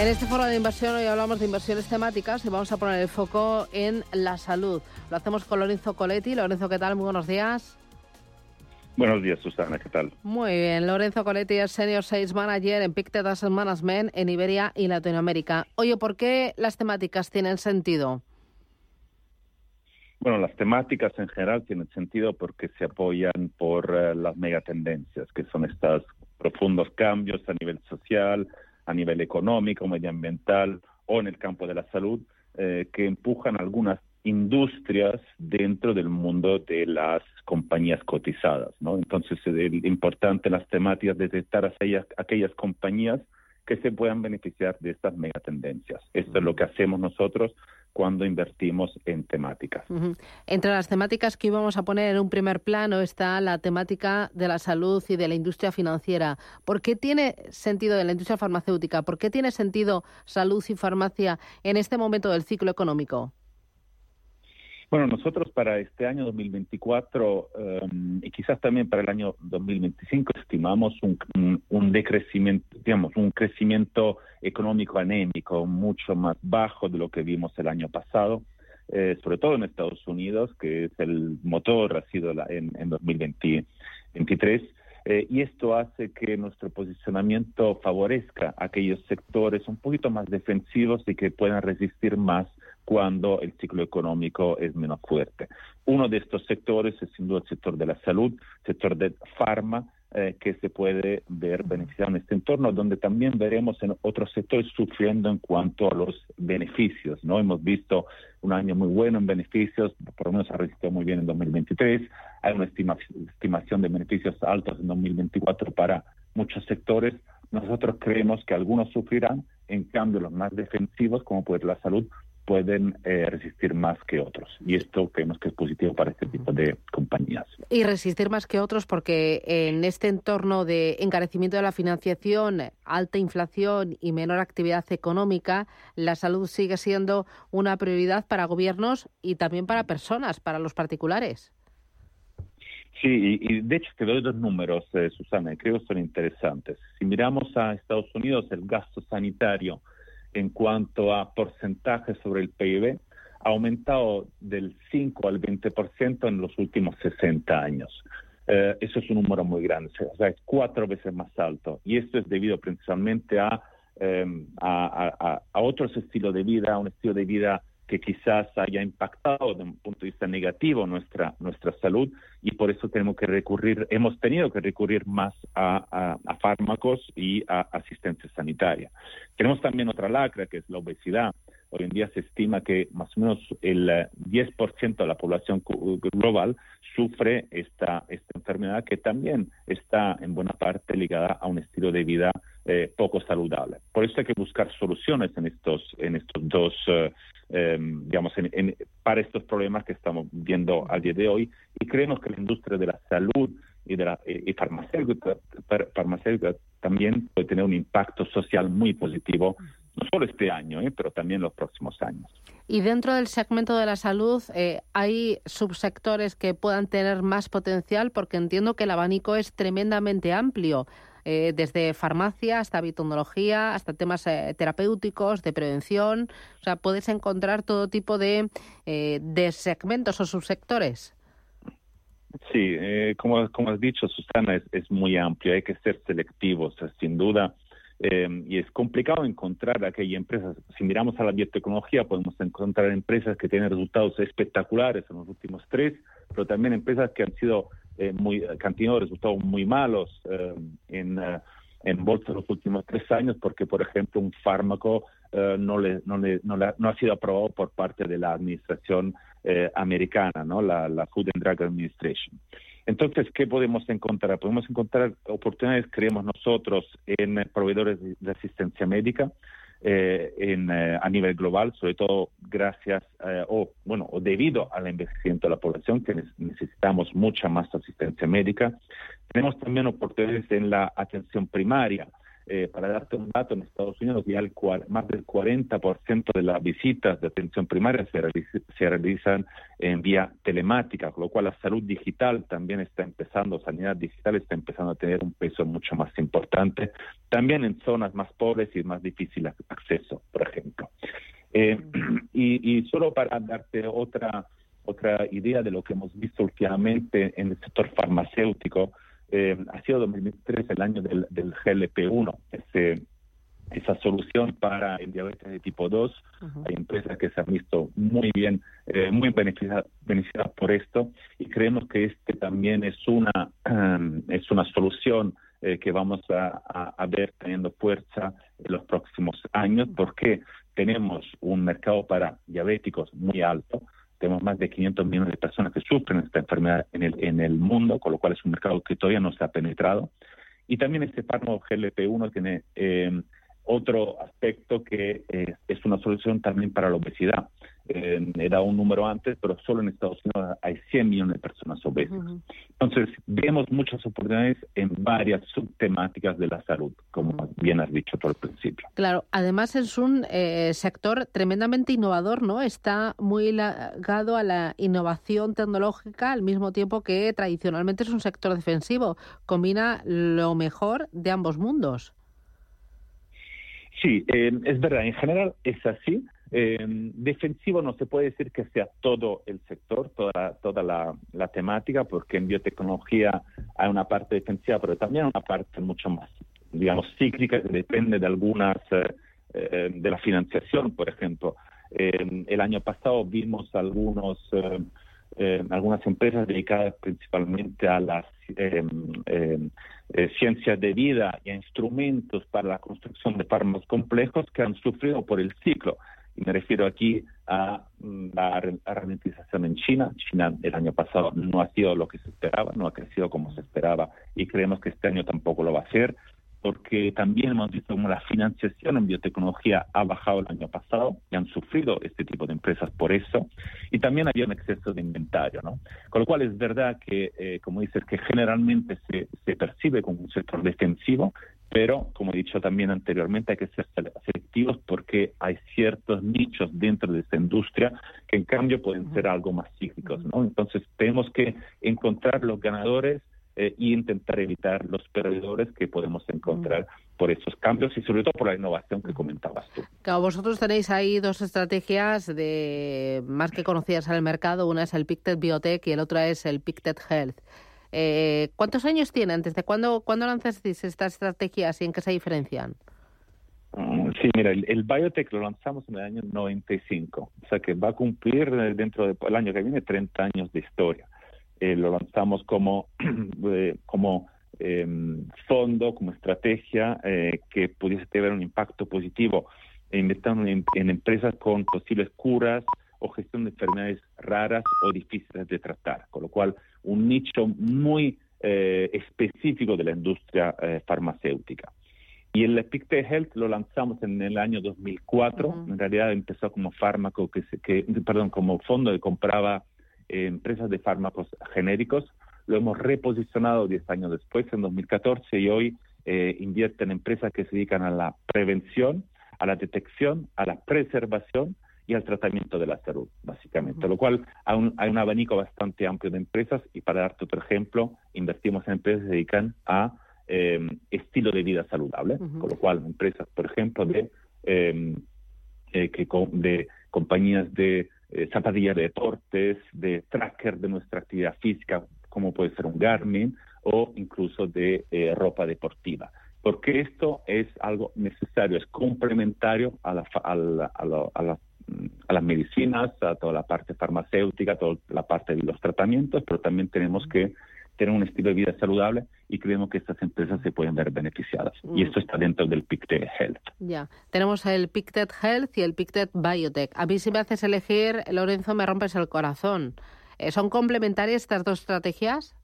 En este foro de inversión hoy hablamos de inversiones temáticas y vamos a poner el foco en la salud. Lo hacemos con Lorenzo Coletti. Lorenzo, ¿qué tal? Muy buenos días. Buenos días, Susana, ¿qué tal? Muy bien, Lorenzo Coletti es Senior Sales Manager en Pictet Asset Management en Iberia y Latinoamérica. Oye, ¿por qué las temáticas tienen sentido? Bueno, las temáticas en general tienen sentido porque se apoyan por uh, las megatendencias, que son estos profundos cambios a nivel social, a nivel económico, medioambiental o en el campo de la salud, eh, que empujan algunas industrias dentro del mundo de las compañías cotizadas. ¿no? Entonces, es importante las temáticas detectar aquellas, aquellas compañías que se puedan beneficiar de estas megatendencias. Esto es lo que hacemos nosotros cuando invertimos en temáticas. Entre las temáticas que íbamos a poner en un primer plano está la temática de la salud y de la industria financiera. ¿Por qué tiene sentido de la industria farmacéutica? ¿Por qué tiene sentido salud y farmacia en este momento del ciclo económico? Bueno, nosotros para este año 2024 um, y quizás también para el año 2025 estimamos un, un, decrecimiento, digamos, un crecimiento económico anémico mucho más bajo de lo que vimos el año pasado, eh, sobre todo en Estados Unidos, que es el motor, ha sido la, en, en 2023. Eh, y esto hace que nuestro posicionamiento favorezca aquellos sectores un poquito más defensivos y que puedan resistir más cuando el ciclo económico es menos fuerte. Uno de estos sectores es sin duda el sector de la salud, sector de farma, eh, que se puede ver beneficiado en este entorno, donde también veremos en otros sectores sufriendo en cuanto a los beneficios. ¿no? Hemos visto un año muy bueno en beneficios, por lo menos ha resistido muy bien en 2023. Hay una estima, estimación de beneficios altos en 2024 para muchos sectores. Nosotros creemos que algunos sufrirán, en cambio los más defensivos, como puede la salud, pueden eh, resistir más que otros. Y esto creemos que es positivo para este tipo de compañías. Y resistir más que otros porque en este entorno de encarecimiento de la financiación, alta inflación y menor actividad económica, la salud sigue siendo una prioridad para gobiernos y también para personas, para los particulares. Sí, y, de hecho te doy dos números, eh, Susana, y creo que son interesantes. Si miramos a Estados Unidos, el gasto sanitario en cuanto a porcentaje sobre el PIB ha aumentado del 5 al 20% en los últimos 60 años. Eh, eso es un número muy grande, o sea, es cuatro veces más alto. Y esto es debido principalmente a, eh, a, a, a, otros estilos de vida, a un estilo de vida que quizás haya impactado desde un punto de vista negativo nuestra, nuestra salud y por eso tenemos que recurrir, hemos tenido que recurrir más a, a, fármacos y a asistencia sanitaria. Tenemos también otra lacra que es la obesidad. Hoy en día se estima que más o menos el 10% de la población global sufre esta, esta enfermedad que también está en buena parte ligada a un estilo de vida eh, poco saludable. Por eso hay que buscar soluciones en estos, en estos dos, eh, eh, digamos, para estos problemas que estamos viendo al día de hoy. Y creemos que la industria de la salud y, de la, farmacéutica, farmacéutica también puede tener un impacto social muy positivo no solo este año, ¿eh? pero también los próximos años. Y dentro del segmento de la salud, eh, ¿hay subsectores que puedan tener más potencial? Porque entiendo que el abanico es tremendamente amplio, eh, desde farmacia hasta biotecnología, hasta temas eh, terapéuticos, de prevención. O sea, puedes encontrar todo tipo de, de segmentos o subsectores. Sí, como, como has dicho, Susana, es, es muy amplio, hay que ser selectivos, sin duda eh, y es complicado encontrar aquellas empresas. Si miramos a la biotecnología, podemos encontrar empresas que tienen resultados espectaculares en los últimos tres, pero también empresas que han sido eh, muy, tenido resultados muy malos eh, en, uh, en bolsa los últimos tres años, porque, por ejemplo, un fármaco uh, no, le, no, le, no, le, no, ha sido aprobado por parte de la administración americana, ¿no? la, la Food and Drug Administration. Entonces, ¿qué podemos encontrar? Podemos encontrar oportunidades, creemos nosotros, en proveedores de asistencia médica, eh, en, eh, a nivel global, sobre todo gracias o bueno o debido al envejecimiento de la población que necesitamos mucha más asistencia médica. Tenemos también oportunidades en la atención primaria. Eh, para darte un dato, en Estados Unidos ya el, más del 40% de las visitas de atención primaria se, se, realizan en vía telemática, con lo cual la salud digital también está empezando, sanidad digital está empezando a tener un peso mucho más importante, también en zonas más pobres y más difícil acceso, por ejemplo. Eh, y, y solo para darte otra otra idea de lo que hemos visto últimamente en el sector farmacéutico, eh, ha sido 2003 el año del, GLP-1, ese, esa solución para el diabetes de tipo 2. Hay empresas que se han visto muy bien, eh, muy beneficiadas, por esto. Y creemos que este también es una, um, es una solución eh, que vamos a, a, ver teniendo fuerza en los próximos años porque tenemos un mercado para diabéticos muy alto, más de 500 millones de personas que sufren esta enfermedad en el, en el mundo, con lo cual es un mercado que todavía no se ha penetrado. Y también este fármaco GLP-1 tiene eh, otro aspecto que eh, es una solución también para la obesidad. Eh, he dado un número antes, pero solo en Estados Unidos hay 100 millones de personas obesas. Entonces, vemos muchas oportunidades en varias subtemáticas de la salud, como bien has dicho por el principio. Claro, además es un eh, sector tremendamente innovador, ¿no? Está muy ligado a la innovación tecnológica al mismo tiempo que tradicionalmente es un sector defensivo. Combina lo mejor de ambos mundos. Sí, eh, es verdad, en general es así. Eh, defensivo no se puede decir que sea todo el sector, toda, toda la, temática, porque en biotecnología hay una parte defensiva, pero también una parte mucho más, digamos, cíclica, que depende de algunas, eh, de la financiación, por ejemplo. el año pasado vimos algunos eh, algunas empresas dedicadas principalmente a las eh, eh, ciencias de vida y a instrumentos para la construcción de fármacos complejos que han sufrido por el ciclo. Y me refiero aquí a mm, la ralentización en China. China el año pasado no ha sido lo que se esperaba, no ha crecido como se esperaba y creemos que este año tampoco lo va a hacer porque también hemos visto cómo la financiación en biotecnología ha bajado el año pasado y han sufrido este tipo de empresas por eso. Y también había un exceso de inventario, ¿no? Con lo cual es verdad que, eh, como dices, que generalmente se, se percibe como un sector defensivo, pero, como he dicho también anteriormente, hay que ser selectivos porque hay ciertos nichos dentro de esta industria que en cambio pueden ser algo más cíclicos, ¿no? Entonces tenemos que encontrar los ganadores eh, y intentar evitar los perdedores que podemos encontrar por estos cambios y sobre todo por la innovación que comentabas tú. Claro, vosotros tenéis ahí dos estrategias de más que conocidas en el mercado. Una es el Pictet Biotech y el otra es el Pictet Health. Eh, ¿Cuántos años tienen? ¿Desde cuándo, cuándo lanzasteis estas estrategias y en qué se diferencian? Mm, sí, mira, el, biotech lo lanzamos en el año 95, o sea que va a cumplir dentro del año que viene 30 años de historia. Eh, lo lanzamos como, eh, como em, fondo, como estrategia eh, que pudiese tener un impacto positivo inventando en, empresas con posibles curas o gestión de enfermedades raras o difíciles de tratar, con lo cual un nicho muy específico de la industria farmacéutica. Y el Pictet Health lo lanzamos en el año 2004. En realidad empezó como fármaco que, se, que perdón, como fondo que compraba empresas de fármacos genéricos. Lo hemos reposicionado 10 años después, en 2014, y hoy eh, invierte en empresas que se dedican a la prevención, a la detección, a la preservación y al tratamiento de la salud, básicamente. Lo cual hay un, hay un, abanico bastante amplio de empresas y para darte otro ejemplo, invertimos en empresas que se dedican a em, estilo de vida saludable, con lo cual empresas, por ejemplo, de, em, eh, que, de compañías de eh, zapatillas de deportes, de tracker de nuestra actividad física, como puede ser un Garmin, o incluso de eh, ropa deportiva. Porque esto es algo necesario, es complementario a, la, a, a, a las medicinas, a toda la parte farmacéutica, a toda la parte de los tratamientos, pero también tenemos que tener un estilo de vida saludable y creemos que estas empresas se pueden ver beneficiadas. Y mm. esto está dentro del Pictet Health. Ya, tenemos el Pictet Health y el Pictet Biotech. A mí si me haces elegir, Lorenzo, me rompes el corazón. Eh, ¿Son complementarias estas dos estrategias?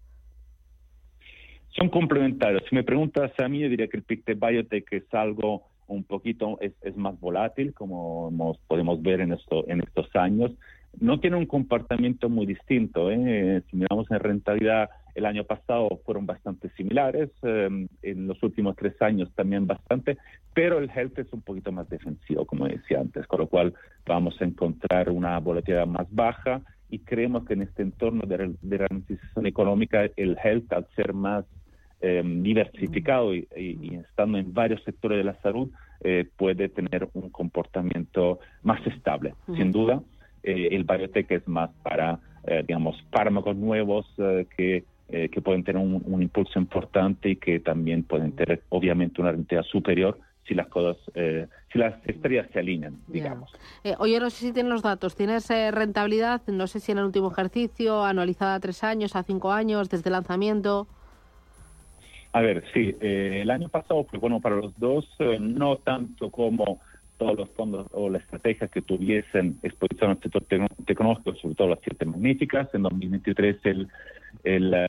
Son complementarios. Si me preguntas a mí, yo diría que el Pictet Biotech es algo un poquito, es, es más volátil, como podemos ver en, esto, en estos años. No tiene un comportamiento muy distinto. ¿eh? Si miramos en rentabilidad, el año pasado fueron bastante similares, eh, en los últimos tres años también bastante, pero el health es un poquito más defensivo, como decía antes, con lo cual vamos a encontrar una volatilidad más baja y creemos que en este entorno de, de transición económica el health, al ser más eh, diversificado y, estando en varios sectores de la salud, eh, puede tener un comportamiento más estable. Sin duda, eh, el biotech es más para, digamos, fármacos nuevos que, que pueden tener un, impulso importante y que también pueden tener, obviamente, una rentabilidad superior si las cosas, si las estrellas se alinean, digamos. oye, no sé si tienes los datos. ¿Tienes rentabilidad? No sé si en el último ejercicio, anualizada a tres años, a cinco años, desde el lanzamiento. A ver, sí, eh, el año pasado fue bueno para los dos, eh, no tanto como todos los fondos o las estrategias que tuviesen exposición al sector tecnológico, sobre todo las siete magníficas. En 2023 el, el, eh,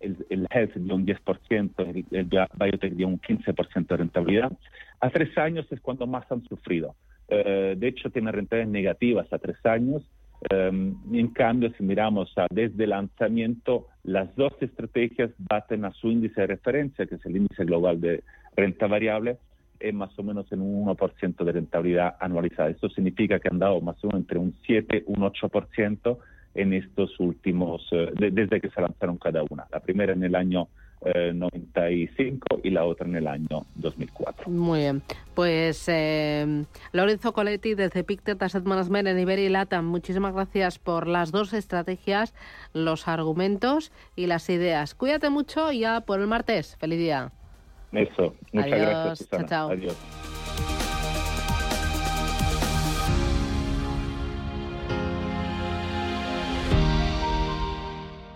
el, el health dio un 10%, el, el biotech dio un 15% de rentabilidad. A tres años es cuando más han sufrido. de hecho, tiene rentabilidades negativas a tres años Em, en cambio, si miramos a desde el lanzamiento, las dos estrategias baten a su índice de referencia, que es el índice global de renta variable, es más o menos en un 1% de rentabilidad anualizada. Esto significa que han dado más o menos entre un 7 y un 8% en estos últimos, eh, desde que se lanzaron cada una. La primera en el año 95 eh, y la otra en el año 2004. Muy bien. Pues eh, Lorenzo Coletti desde Pictet Asset Management en Iberia y Latam, muchísimas gracias por las dos estrategias, los argumentos y las ideas. Cuídate mucho y ya por el martes. Feliz día. Eso, muchas gracias. Chao, chao. Adiós.